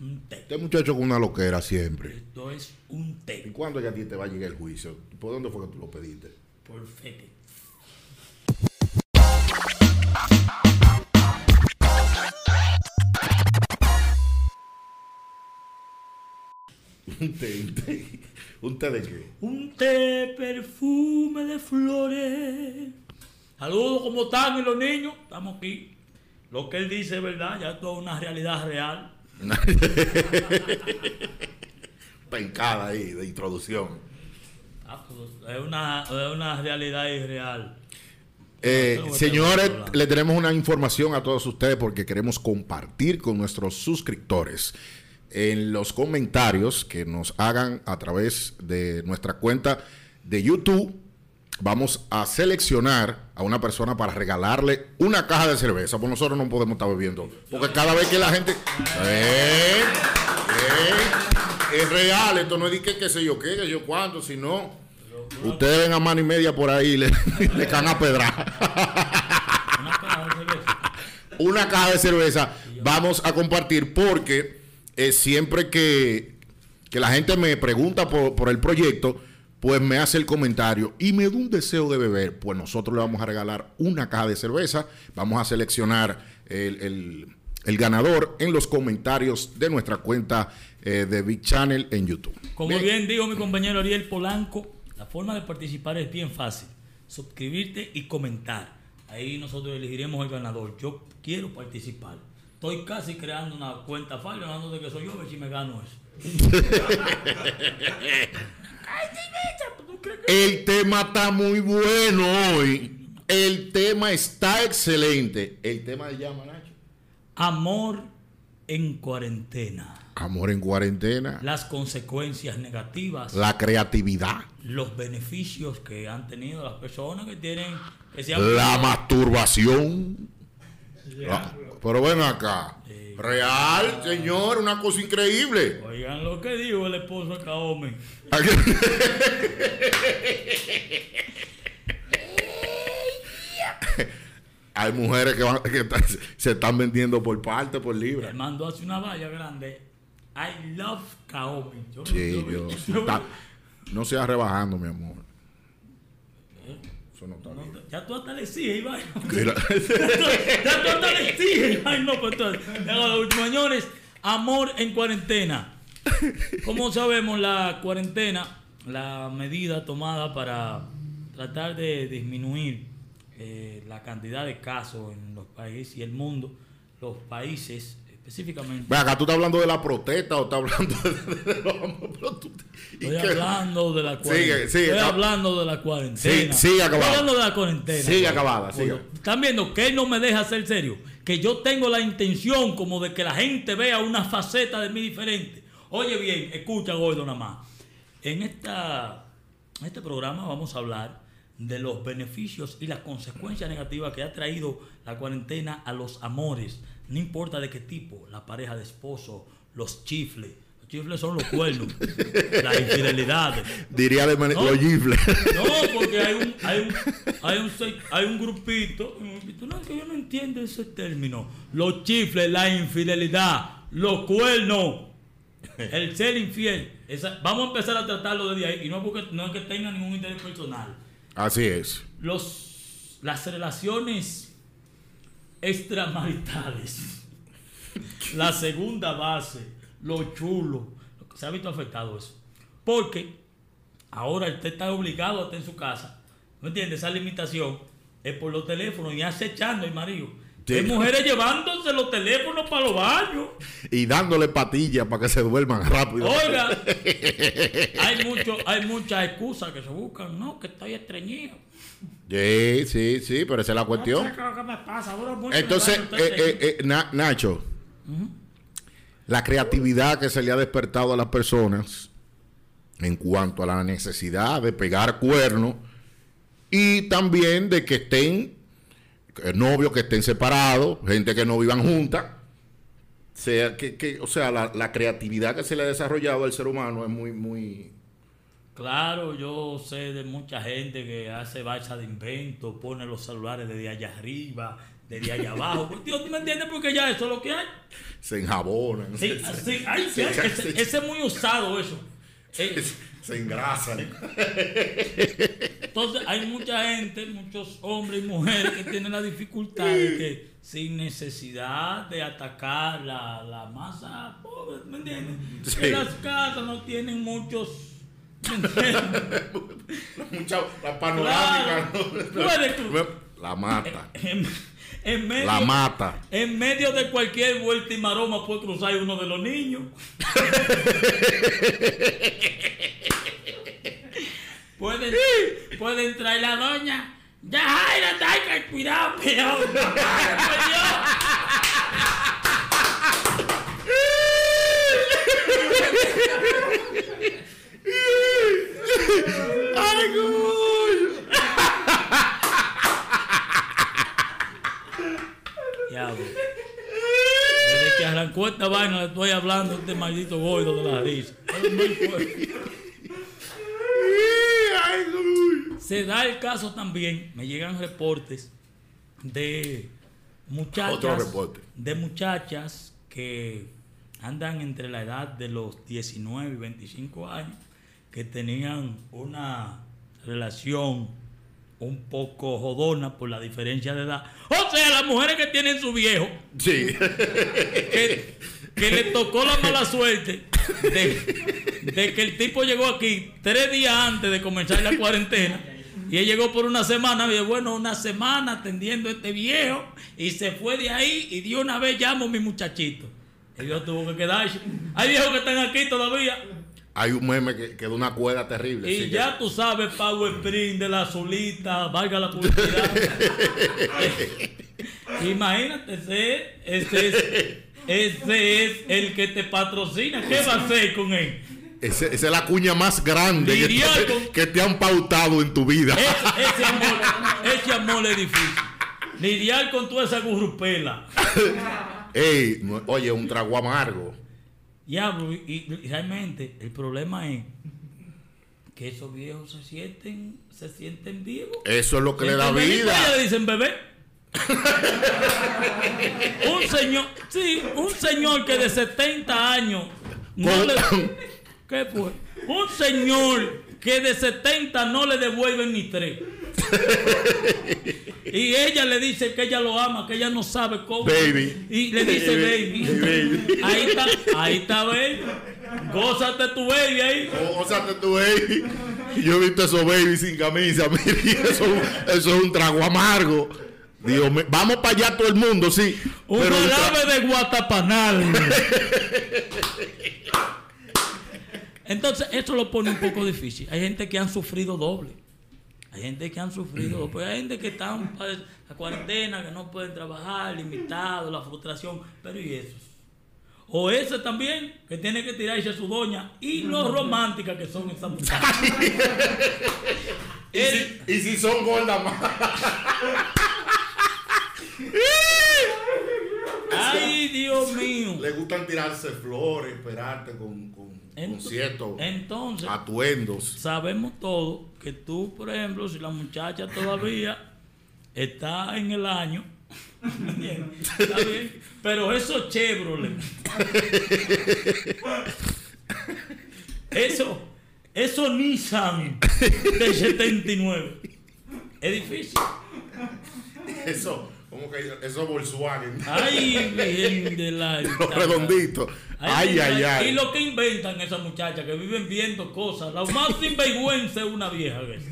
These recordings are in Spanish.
Un té. Este muchacho con una loquera siempre. Esto es un ¿Y té. cuándo ya a ti te va a llegar el juicio? ¿Por dónde fue que tú lo pediste? Por fete. Un té, un té. ¿Un té de qué? Un té perfume de flores. Saludos, ¿cómo están los niños? Estamos aquí. Lo que él dice es verdad, ya esto es una realidad real. Pencada ahí, de introducción. Ah, pues, Es una, es una realidad irreal. Eh, señores, le tenemos una información a todos ustedes porque queremos compartir con nuestros suscriptores en los comentarios que nos hagan a través de nuestra cuenta de YouTube. Vamos a seleccionar a una persona para regalarle una caja de cerveza, porque nosotros no podemos estar bebiendo. Porque cada vez que la gente... ¡Eh! ¡Eh! Es real, esto no es de que qué sé yo qué, que yo cuánto, sino... Ustedes ven a mano y media por ahí y le, le can a pedrar. Una caja de cerveza. una caja de cerveza vamos a compartir porque eh, siempre que, que la gente me pregunta por, por el proyecto, pues me hace el comentario y me da un deseo de beber, pues nosotros le vamos a regalar una caja de cerveza, vamos a seleccionar el, el- el ganador en los comentarios de nuestra cuenta eh, de Big Channel en YouTube. Como Bien. bien dijo mi compañero Ariel Polanco, la forma de participar es bien fácil. Suscribirte y comentar. Ahí nosotros elegiremos el ganador. Yo quiero participar. Estoy casi creando una cuenta falsa, hablando de que soy yo, a ver si me gano eso. El tema está muy bueno hoy. El tema está excelente. El tema de llama, Nacho. Amor en cuarentena. Amor en cuarentena. Las consecuencias negativas, La creatividad. los beneficios que han tenido las personas que tienen... Que se han- La masturbación. Ah, pero ven acá. Real, señor, una cosa increíble. Oigan lo que dijo el esposo de Kaomi. Hay mujeres que, van- que están- se están vendiendo por parte, por Le libra. mandó hace una valla grande. I love Kaomi. Yo- Sí, yo. está- no seas rebajando, mi amor. Eso no está bien. Ya tú hasta le exiges, Iván. Mira. ya tú hasta le exiges. Ay, no, pues entonces. Hago lo último, señores. Amor en cuarentena. Como sabemos, la cuarentena, la medida tomada para tratar de disminuir eh, la cantidad de casos en los países y el mundo, los países específicamente. Ven acá, ¿tú estás hablando de la protesta o estás hablando de, de los pero tú- ¿y Estoy hablando de la cuarentena. Sigue, sigue, Estoy hablando de la cuarentena. Sí, sigue acabado. Estoy hablando de la cuarentena. Sigue Oye, acabada, sigue. Están viendo que él no me deja ser serio. Que yo tengo la intención como de que la gente vea una faceta de mí diferente. Oye bien, escucha gordo nada más. En, esta, en este programa vamos a hablar de los beneficios y las consecuencias negativas que ha traído la cuarentena a los amores. No importa de qué tipo, la pareja de esposo, los chifles. Los chifles son los cuernos, las infidelidades. Diría de No. los gifles. No, porque hay un, hay un, hay un, se- hay un grupito. grupito, No, es que yo no entiendo ese término. Los chifles, la infidelidad, los cuernos, el ser infiel. Esa- vamos a empezar a tratarlo desde ahí. Y no, porque, no es que tenga ningún interés personal. Así es. Los, las relaciones extramaritales, la segunda base, lo chulo. Se ha visto afectado eso. Porque ahora usted está obligado a estar en su casa. ¿No entiende? Esa limitación es por los teléfonos y acechando el marido. Sí. Hay mujeres llevándose los teléfonos para los baños. Y dándole patillas para que se duerman rápido. Oiga, hay, mucho, hay muchas excusas que se buscan. No, que estoy estreñido. Sí, sí, sí, pero esa es la cuestión. No sé qué es lo que me pasa, duro mucho Entonces, eh, eh, eh, Na- Nacho, la creatividad que se le ha despertado a las personas en cuanto a la necesidad de pegar cuernos y también de que estén eh, novios que estén separados, gente que no vivan juntas. Sea, que, que- o sea, la, la creatividad que se le ha desarrollado al ser humano es muy, muy... Claro, yo sé de mucha gente que hace balsa de invento, pone los celulares desde allá arriba, desde allá abajo. Pues, ¿tú me entiendes? Porque ya eso es lo que hay. Se enjabonan. Sí, se, sí, ay, se- sí, se- ese, ese es muy usado eso. Eh, se engrasan. Entonces hay mucha gente, muchos hombres y mujeres que tienen la dificultad de que sin necesidad de atacar la, la masa pobre, ¿me entiendes? Que las casas no tienen muchos... Mucha, la panorámica. Claro. ¿no? Puede. La mata. En, en medio, La mata. en medio de cualquier vuelta y maroma puede cruzar uno de los niños. puede, puede entrar la doña. Ya, Jaira, ay, que cuidado, cuidado. Ay, Dios. ¡Ay, coño! Diablo. Desde que arrancó esta vaina le estoy hablando a este maldito gordo de la risa. Es muy fuerte. ¡Ay, coño! Se da el caso también, me llegan reportes de muchachas, de muchachas que andan entre la edad de los 19 y 25 años, que tenían una relación un poco jodona por la diferencia de edad. O sea, las mujeres que tienen su viejo, Sí. que, que le tocó la mala suerte de, de que el tipo llegó aquí tres días antes de comenzar la cuarentena. Y él llegó por una semana, y bueno, una semana atendiendo a este viejo, y se fue de ahí, y de una vez llamo a mi muchachito. El viejo tuvo que quedarse. Hay viejos que están aquí todavía. Hay un meme que, que da una cuerda terrible. Y ya tú sabes, Power Spring de la solita, valga la publicidad. Imagínate, ese, ese es, ese es el que te patrocina. ¿Qué va a hacer con él? esa es la cuña más grande que te, con- que te han pautado en tu vida. Ese, ese amor, ese amor es difícil. Lidiar con toda esa gurrupela. Ey, oye, un trago amargo. Diablo, y, y realmente el problema es que esos viejos se sienten, se sienten vivos. Eso es lo que le da vida. le dicen bebé. un señor, sí, un señor que de 70 años no le, ¿Qué fue? Un señor que de 70 no le devuelven ni tres. y ella le dice que ella lo ama, que ella no sabe cómo. Baby. Y le dice Baby. baby. Baby. Ahí está, ahí está baby. Gózate tu baby ahí. Sea, tu baby. Yo he visto esos babies sin camisa. Eso, eso es un trago amargo. Dios mío, vamos para allá todo el mundo, sí. Un Pero de Guatapanal. Entonces, eso lo pone un poco difícil. Hay gente que han sufrido doble. Hay gente que han sufrido doble. Pues hay gente que están para la cuarentena, que no pueden trabajar, limitados, la frustración. Pero ¿y esos? O ese también, que tiene que tirarse a su doña. Y lo románticas que son esas muchachas. y, si, y si son gordas más. Ay, Dios mío. Le gustan tirarse flores, esperarte con, con, ciertos Entonces, atuendos. sabemos todos que tú, por ejemplo, si la muchacha todavía está en el año. Está bien, pero esos Chevrolet, eso, eso Nissan de 79, es difícil. Eso, como que eso Volkswagen. Ay, bien de la. Los redonditos. Ay, ay, Y ay. lo que inventan esas muchachas que viven viendo cosas. La más sinvergüenza es una vieja. ¿ves?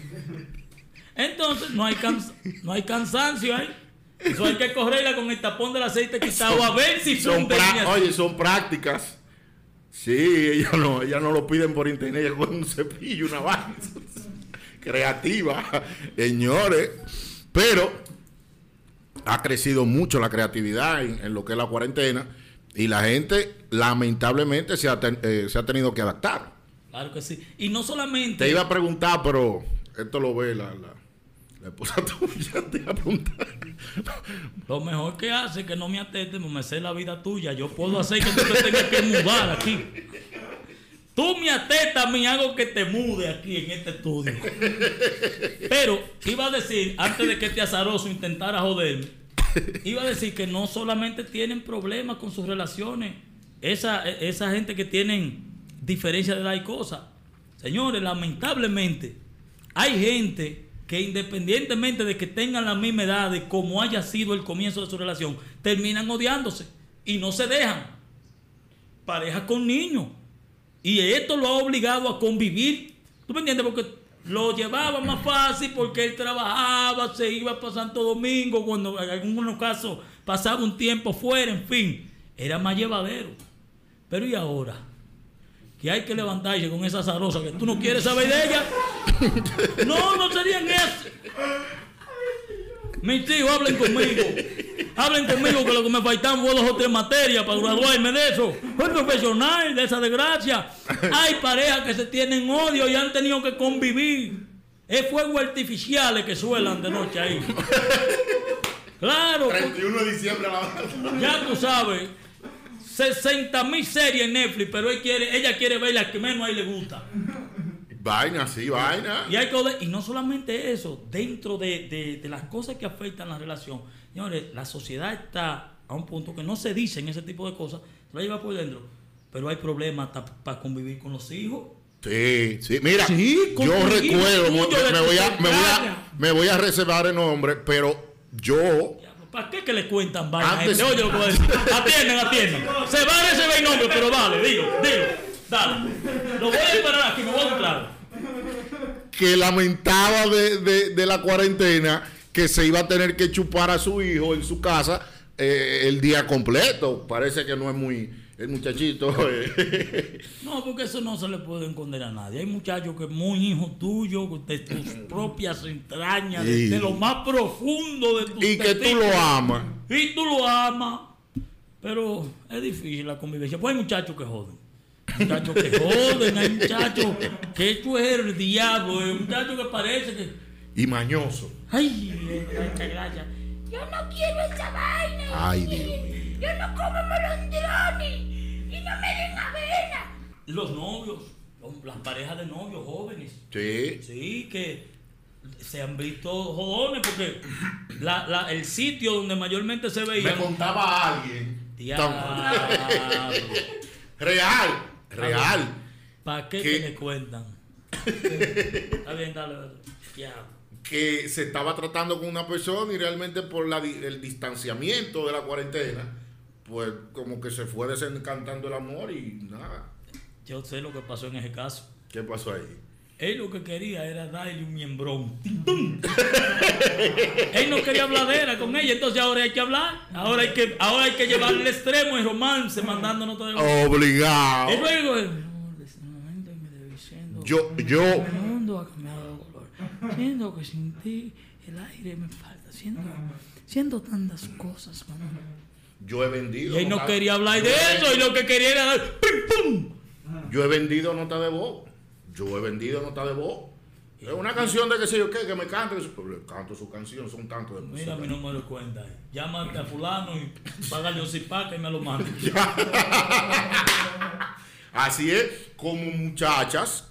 Entonces, no hay, cans- no hay cansancio ahí. Eso hay que correrla con el tapón del aceite quitado a ver si Son son oye, son prácticas. Sí, ellas no, ellas no lo piden por internet, ellas con un cepillo, una vaina. Creativa, señores. Pero ha crecido mucho la creatividad en, en lo que es la cuarentena y la gente lamentablemente se ha, ten- eh, se ha tenido que adaptar. Claro que sí. Y no solamente. Te iba a preguntar, pero esto lo ve la, la, la esposa tuya, te iba a preguntar. Lo mejor que hace es que no me atete, me sé la vida tuya. Yo puedo hacer que tú te tengas que mudar aquí. Tú me atetas a mí, hago que te mude aquí en este estudio. Pero iba a decir, antes de que este azaroso intentara joderme, iba a decir que no solamente tienen problemas con sus relaciones, esa, esa gente que tienen diferencia de edad y cosas. Señores, lamentablemente, hay gente que independientemente de que tengan la misma edad, de cómo haya sido el comienzo de su relación, terminan odiándose y no se dejan. Pareja con niños. Y esto lo ha obligado a convivir. ¿Tú me entiendes? Porque lo llevaba más fácil porque él trabajaba, se iba para Santo Domingo, cuando en algunos casos pasaba un tiempo fuera, en fin, era más llevadero. Pero ¿y ahora? Que hay que levantarse con esa zarosa que tú no quieres saber de ella. No, no serían eso. Mis hijos, hablen conmigo. Hablen conmigo que lo que me faltan fue dos o tres materias para graduarme de eso. Soy profesional de esa desgracia. Hay parejas que se tienen odio y han tenido que convivir. Es fuego artificiales que suelan de noche ahí. Claro. 31 de diciembre Ya tú sabes. 60 mil series en Netflix, pero él quiere, ella quiere ver las que menos a él le gusta. Vaina, sí, vaina. Y, hay y no solamente eso, dentro de, las cosas que afectan la relación, señores, la sociedad está a un punto que no se dicen ese tipo de cosas, se la lleva por dentro, pero hay problemas para convivir con los hijos. Sí, sí, mira, yo recuerdo, me, voy a, me, voy a, me voy a reservar el nombre, pero yo ¿Para qué que le cuentan vainas? Oye, lo puedo decir. Atienden, atienden. Se va a recibir el nombre, pero vale, digo, digo. Dale. Lo voy a esperar aquí, me voy a entrar. Que lamentaba de, de, de, la cuarentena que se iba a tener que chupar a su hijo en su casa eh, el día completo. Parece que no es muy el muchachito. Eh. No, porque eso no se le puede esconder a nadie. Hay muchachos que es muy hijo tuyo, de tus propias entrañas, de, lo más profundo de tu Y que tú lo amas. Y tú lo amas. Pero es difícil la convivencia. Pues hay muchachos que joden. Muchachos que joden, hay muchachos que esto es el diablo, hay muchachos que parece que. Y mañoso. Ay, gracias. Yo no quiero esa vaina. Ay, Dios mío. Yo no como molondrones y no me den avena. Los novios, las parejas de novios jóvenes. Sí. Sí, que se han visto jodones porque el sitio donde mayormente se veía. Me contaba a alguien. real, real. ¿Para qué que... me cuentan? Está bien, dale. Que se estaba tratando con una persona y realmente por la, el distanciamiento de la cuarentena pues como que se fue desencantando el amor y nada. Yo sé lo que pasó en ese caso. ¿Qué pasó ahí? Él lo que quería era darle un miembrón. Él no quería habladera con ella, entonces ahora hay que hablar. Ahora hay que, ahora hay que llevar el extremo en romance, mandándonos todo el Obligado. Y luego, yo, yo. Siento que sin ti el aire me falta. Siento, siento tantas cosas, mamá. Yo he vendido. Y él no quería hablar de eso, y lo que quería era dar ¡pum, pum! Yo he vendido nota de voz. Yo he vendido nota de voz. Es una canción de que sé yo qué, que me cante. Le canto su canción, son tantos de Mira mi número de cuenta. Llámate a fulano y págale un cipaca y me lo manda. Así es como muchachas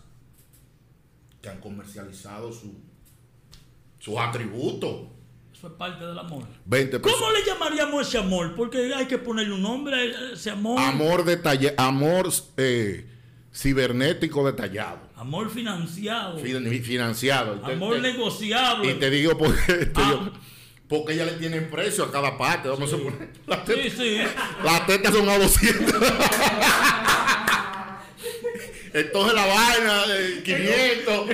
que han comercializado su, sus atributos es parte del amor. 20 ¿Cómo le llamaríamos ese amor? Porque hay que ponerle un nombre a ese amor. Amor detallado, amor eh, cibernético detallado. Amor financiado. financiado. Amor negociable. Y te digo porque, ah. porque ella le tienen precio a cada parte. Vamos a poner. sí, sí. Las tetas son a 200. Entonces la vaina de 500,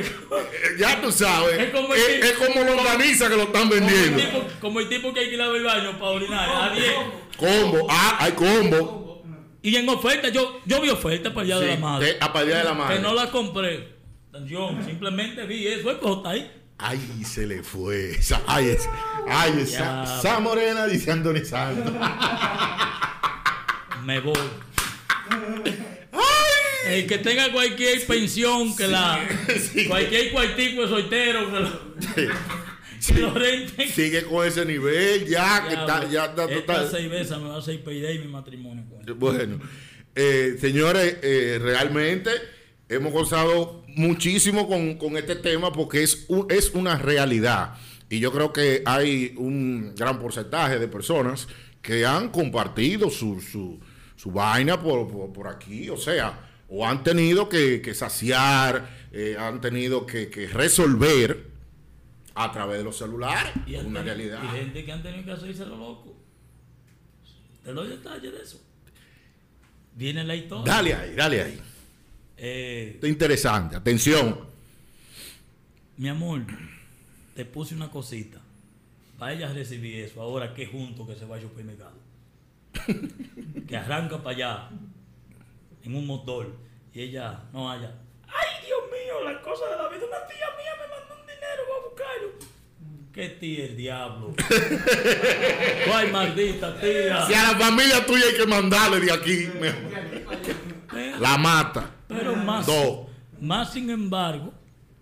ya tú sabes, es como, lo organiza que lo están vendiendo. Como el tipo, que alquilaba el baño para orinar, a 10. Combo, ah, hay combo. Y en oferta, yo, yo vi oferta para allá de la madre. para allá de la madre. Que no la compré. Yo simplemente vi eso, es está ahí. Ay, se le fue. Ay, esa, ay, esa, esa morena dice Anthony Santos. Me voy. El que tenga cualquier pensión, que la. Cualquier cuartico de soltero, que lo. Sigue con ese nivel, ya, que está, ya está total. seis veces me va a hacer y mi matrimonio. Bueno, eh, señores, eh, realmente hemos gozado muchísimo con, con, este tema porque es, es una realidad. Y yo creo que hay un gran porcentaje de personas que han compartido su, su, su vaina por, por, por aquí, o sea, o han tenido que, que saciar, eh, han tenido que, que resolver a través de los celulares. Y, una realidad. y gente que han tenido que hacerse lo loco. Te doy detalles de eso. Viene la historia. Dale ahí, dale ahí. Eh, Esto es interesante. Atención. mi amor, te puse una cosita. Para ella recibir eso, ahora que junto que se va a supermercado. que arranca para allá en un motor y ella no haya. ¡Ay, Dios mío! La cosa de la vida. Una tía mía me mandó un dinero, voy a buscarlo. ¿Qué tía el diablo? ¡Ay, maldita tía! Si a la familia tuya hay que mandarle de aquí, mejor. Pero- la mata. Pero más, más sin embargo,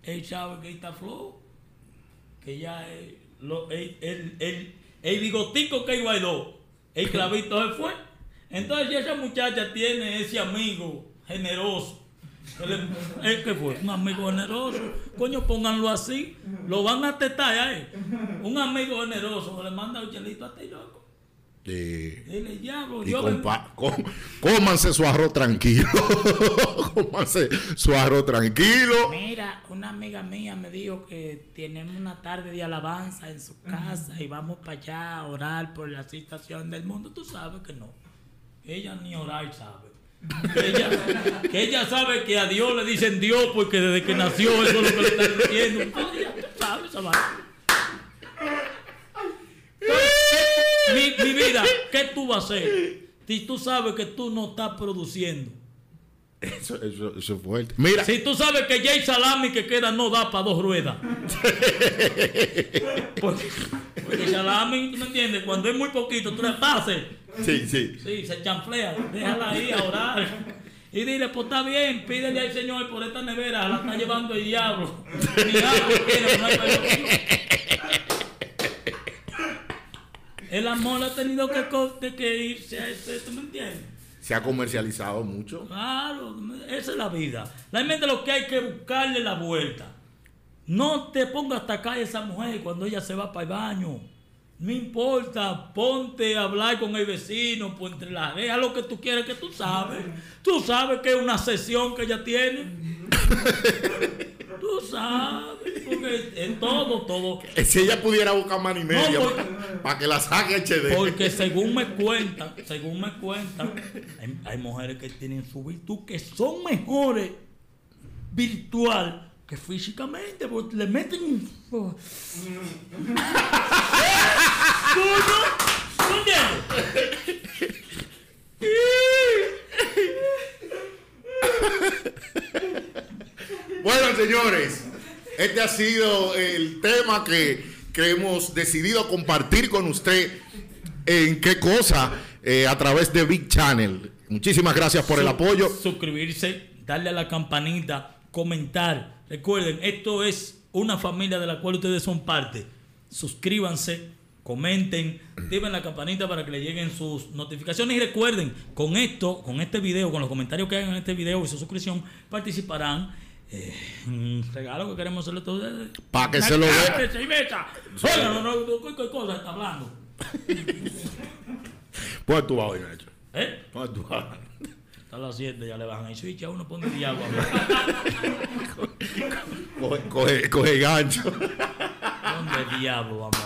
él sabe que está flojo. Que ya es lo, el, el, el, el bigotico que bailó, el clavito se fue. Entonces si esa muchacha tiene ese amigo generoso. que le- ¿eh, ¿Qué fue? Un amigo generoso. Coño, pónganlo así. Lo van a tetar a él. Un amigo generoso que le manda un chelito a ti, loco. Sí. Dile, diablo, Y yo compa- com- cómanse su arroz tranquilo. cómanse su arroz tranquilo. Mira, una amiga mía me dijo que tenemos una tarde de alabanza en su casa y vamos para allá a orar por la situación del mundo. Tú sabes que no. Ella ni orar sabe. Que ella, que ella sabe que a Dios le dicen Dios porque desde que nació eso es lo que le están diciendo. Entonces, ya esa. Mi, mi vida, ¿qué tú vas a hacer? Si tú sabes que tú no estás produciendo. Eso, eso, eso es fuerte. Mira, Si tú sabes que Jay Salami que queda no da para dos ruedas. porque, porque Salami, ¿tú me entiendes? Cuando es muy poquito, tú le pases. Sí, sí. Sí, se chanflea. Déjala ahí a orar. Y dile, pues está bien, pídele al Señor por esta nevera, la está llevando el diablo. No hay. El amor ha tenido que, irse a ese, ¿tú me entiendes? Se ha comercializado mucho. Claro, esa es la vida. Realmente lo que hay que buscarle la vuelta. No te pongas hasta acá a esa mujer cuando ella se va para el baño. No importa, ponte a hablar con el vecino, por entre las rejas, lo que tú quieres que tú sabes. Tú sabes que es una sesión que ella tiene. tú sabes, porque en todo, todo. Si ella pudiera buscar mano y media para que la saque HD. Porque según me cuentan, según me cuentan, hay, hay mujeres que tienen su virtud que son mejores virtual que físicamente, porque le meten un... ¿Tú no? ¿Tú entiendes? Bueno, señores, este ha sido el tema que, que hemos decidido compartir con usted en qué cosa eh, a través de Big Channel. Muchísimas gracias por el apoyo. Suscribirse, darle a la campanita, comentar. Recuerden, esto es una familia de la cual ustedes son parte. Suscríbanse, comenten, activen la campanita para que le lleguen sus notificaciones. Y recuerden, con esto, con este video, con los comentarios que hagan en este video y su suscripción, participarán eh, un regalo que queremos hacerle a todos ustedes. Pa' que se lo vea. caja de cerveza. Oiga, no, no, no, ¿qué cosa está hablando? Pues tú vas hoy, Nacho. ¿Eh? Pues tú vas. Hasta las 7 ya le bajan el switch, a uno pone diablo. Coge, coge, coge gancho. ¿Dónde diablo, vamos?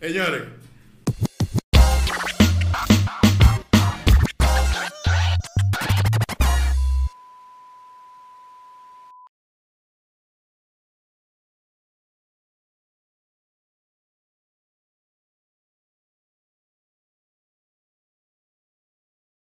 Señores,